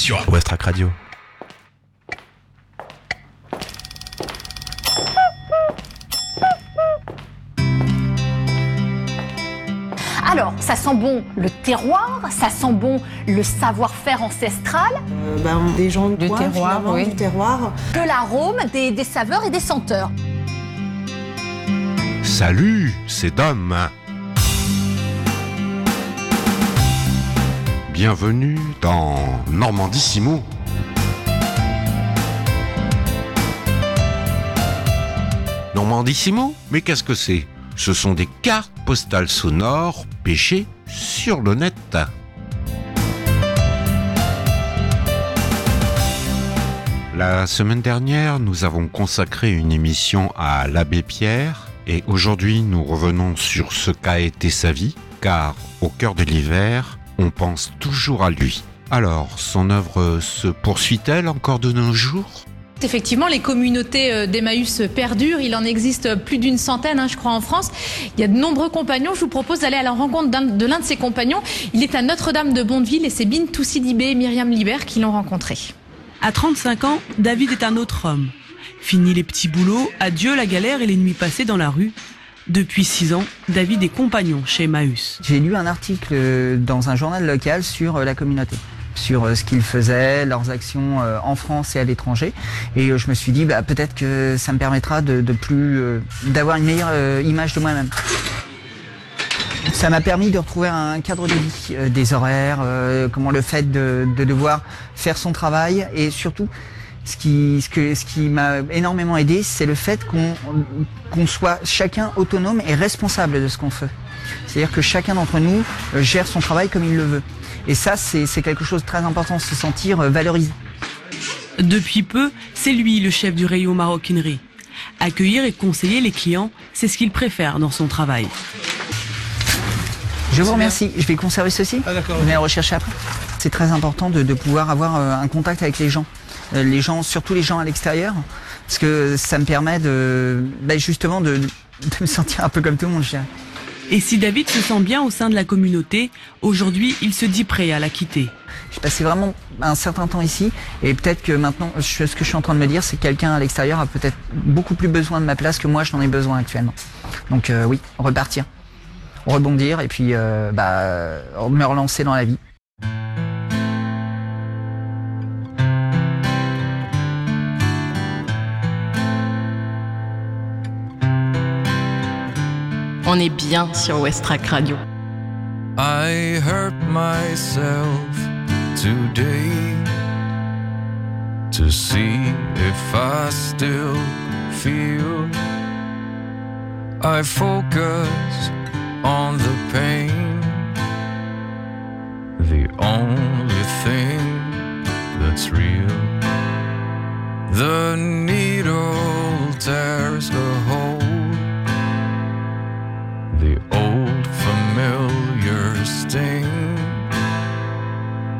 sur Westrack Radio. Alors, ça sent bon le terroir, ça sent bon le savoir-faire ancestral. Euh, ben, des gens du terroir, oui. du terroir. De l'arôme, des, des saveurs et des senteurs. Salut, c'est Dom. Bienvenue dans Normandissimo. Normandissimo Mais qu'est-ce que c'est? Ce sont des cartes postales sonores pêchées sur le net. La semaine dernière, nous avons consacré une émission à l'abbé Pierre et aujourd'hui nous revenons sur ce qu'a été sa vie car au cœur de l'hiver, on pense toujours à lui. Alors, son œuvre se poursuit-elle encore de nos jours? Effectivement, les communautés euh, d'Emmaüs perdurent. Il en existe plus d'une centaine, hein, je crois, en France. Il y a de nombreux compagnons. Je vous propose d'aller à la rencontre de l'un de ses compagnons. Il est à Notre-Dame de Bondeville et c'est Bin Toussidibé et Myriam Libert qui l'ont rencontré. À 35 ans, David est un autre homme. Fini les petits boulots, adieu la galère et les nuits passées dans la rue. Depuis six ans, David est compagnon chez Emmaüs. J'ai lu un article dans un journal local sur euh, la communauté sur euh, ce qu'ils faisaient, leurs actions euh, en France et à l'étranger. Et je me suis dit, bah, peut-être que ça me permettra de, plus, d'avoir une meilleure image de moi-même. Ça m'a permis de retrouver un cadre de vie, des horaires, comment le fait de, devoir faire son travail et surtout ce qui, ce ce qui m'a énormément aidé, c'est le fait qu'on soit chacun autonome et responsable de ce qu'on fait. C'est-à-dire que chacun d'entre nous euh, gère son travail comme il le veut. Et ça, c'est quelque chose de très important, se sentir euh, valorisé. Depuis peu, c'est lui le chef du rayon maroquinerie. Accueillir et conseiller les clients, c'est ce qu'il préfère dans son travail. Je vous remercie. Je vais conserver ceci. Ah, vous allez le rechercher après. C'est très important de, de pouvoir avoir euh, un contact avec les gens. Euh, les gens, surtout les gens à l'extérieur, parce que ça me permet de, bah, justement de, me sentir un peu comme tout le monde, je Et si David se sent bien au sein de la communauté, aujourd'hui, il se dit prêt à la quitter. J'ai passé vraiment un certain temps ici et peut-être que maintenant, ce que je suis en train de me dire, c'est que quelqu'un à l'extérieur a peut-être beaucoup plus besoin de ma place que moi, je n'en ai besoin actuellement. Donc euh, oui, repartir, rebondir et puis euh, bah, me relancer dans la vie. On est bien sur Westrack Radio. I hurt myself today to see if I still feel. I focus on the pain, the only thing that's real.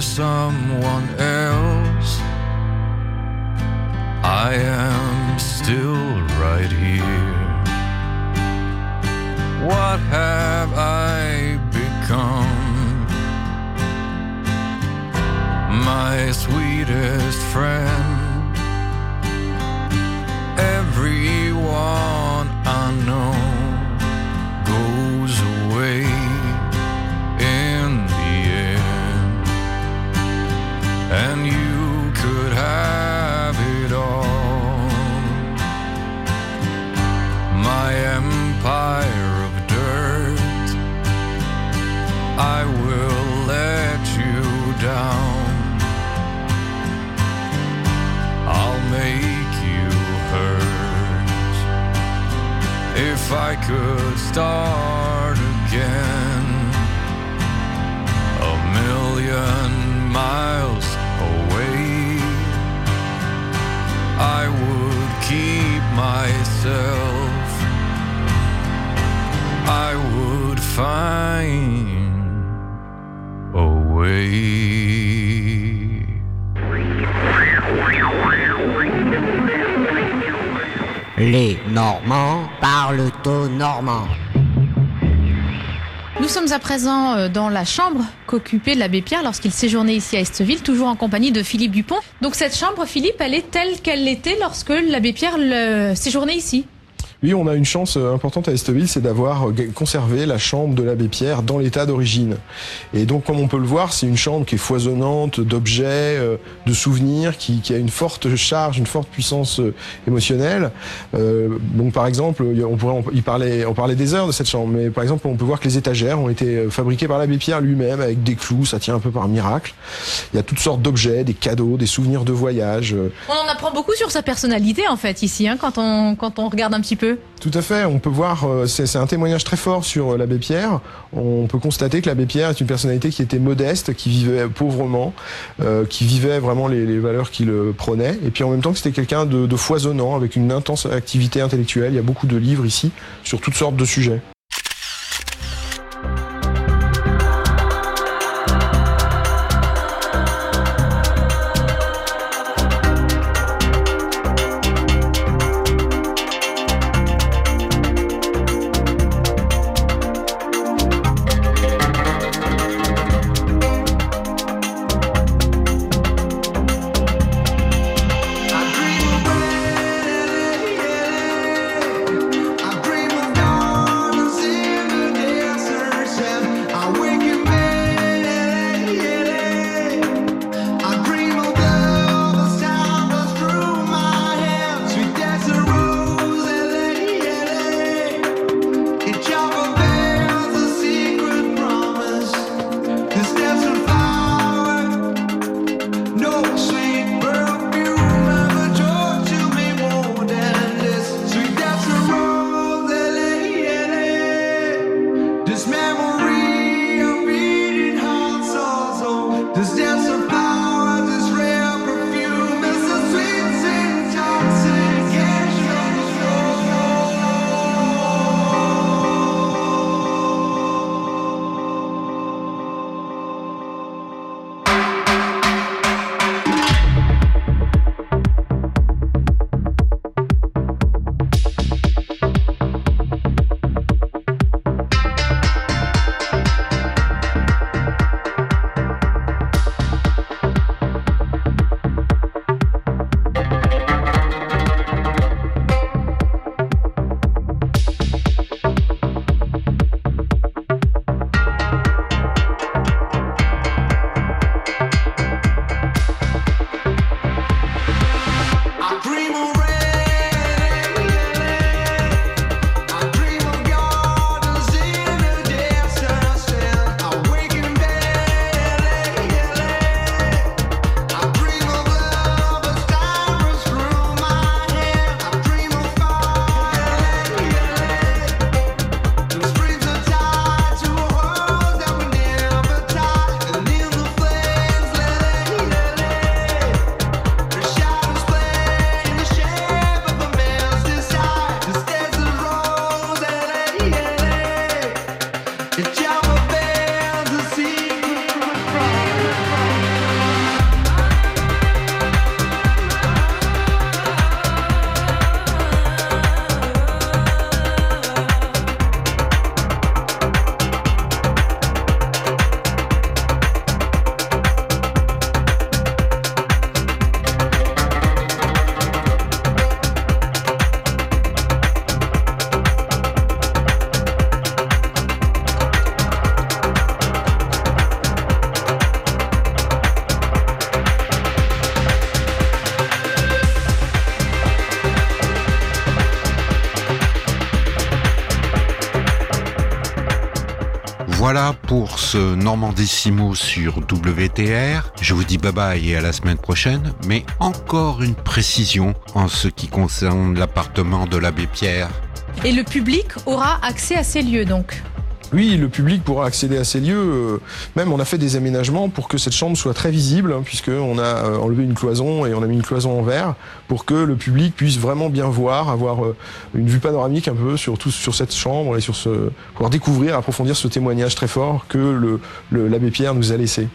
someone else. I am still right here. What have I become? My sweetest friend. Again a million miles away. I would keep myself. I would find a way. Les Normands parlent au normand. Nous sommes à présent euh, dans la chambre qu'occupait l'abbé Pierre lorsqu'il séjournait ici à Esteville, toujours en compagnie de Philippe Dupont. Donc cette chambre, Philippe, elle est telle qu'elle l'était lorsque l'abbé Pierre le séjournait ici. Oui, on a une chance euh, importante à Esteville, c'est d'avoir euh, conservé la chambre de l'abbé Pierre dans l'état d'origine. Et donc, comme on peut le voir, c'est une chambre qui est foisonnante d'objets, euh, de souvenirs, qui, qui a une forte charge, une forte puissance émotionnelle. Euh, donc, par exemple, y on pourrait, il parlait, on parlait des heures de cette chambre, mais par exemple, on peut voir que les étagères ont été fabriquées par l'abbé Pierre lui-même avec des clous. Ça tient un peu par miracle. Il y a toutes sortes d'objets, des cadeaux, des souvenirs de voyage. On en apprend beaucoup sur sa personnalité en fait ici, hein, quand, on, quand on regarde un petit peu. Tout à fait, on peut voir, euh, c'est un témoignage très fort sur euh, l'abbé Pierre. On peut constater que l'abbé Pierre est une personnalité qui était modeste, qui vivait pauvrement, euh, qui vivait vraiment les, valeurs qu'il prônait, et puis en même temps que c'était quelqu'un de foisonnant, avec une intense activité intellectuelle. Il y a beaucoup de livres ici sur toutes sortes de sujets. Voilà pour ce Normandissimo sur WTR. Je vous dis bye bye et à la semaine prochaine. Mais encore une précision en ce qui concerne l'appartement de l'abbé Pierre. Et le public aura accès à ces lieux donc oui, le public pourra accéder à ces lieux. Euh, même, on a fait des aménagements pour que cette chambre soit très visible, hein, puisqu'on a euh, enlevé une cloison et on a mis une cloison en verre pour que le public puisse vraiment bien voir, avoir euh, une vue panoramique un peu sur tout, sur cette chambre et sur ce, pouvoir découvrir, approfondir ce témoignage très fort que le, l'abbé Pierre nous a laissé.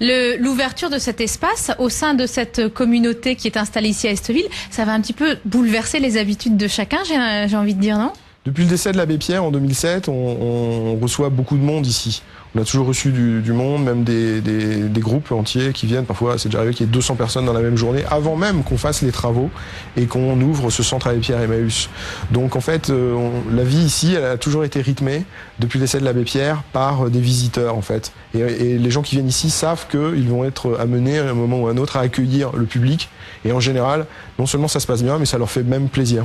L'ouverture de cet espace au sein de cette communauté qui est installée ici à Esteville, ça va un petit peu bouleverser les habitudes de chacun, j'ai envie de dire, non? Depuis le décès de l'abbé Pierre en 2007, on, on, reçoit beaucoup de monde ici. On a toujours reçu du, du monde, même des, des, des, groupes entiers qui viennent. Parfois, c'est déjà arrivé qu'il y ait 200 personnes dans la même journée, avant même qu'on fasse les travaux et qu'on ouvre ce centre abbé Pierre Emmaüs. Donc, en fait, euh, on, la vie ici, elle a toujours été rythmée depuis le décès de l'abbé Pierre par euh, des visiteurs, en fait. Et, et les gens qui viennent ici savent qu'ils vont être amenés à un moment ou à un autre à accueillir le public. Et en général, non seulement ça se passe bien, mais ça leur fait même plaisir.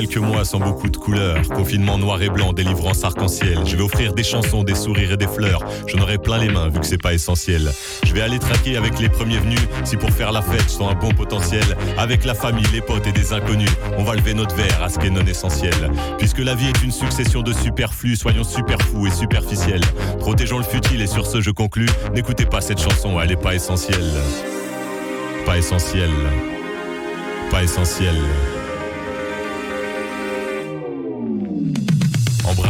quelques mois sans beaucoup de couleurs. Confinement noir et blanc, délivrance arc-en-ciel. Je vais offrir des chansons, des sourires et des fleurs. J'en aurai plein les mains vu que c'est pas essentiel. Je vais aller traquer avec les premiers venus. Si pour faire la fête, je sens un bon potentiel. Avec la famille, les potes et des inconnus. On va lever notre verre à ce qui est non essentiel. Puisque la vie est une succession de superflus, soyons super fous et superficiels. Protégeons le futile et sur ce je conclus. N'écoutez pas cette chanson, elle est pas essentielle. Pas essentielle. Pas essentielle.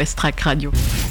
West Radio.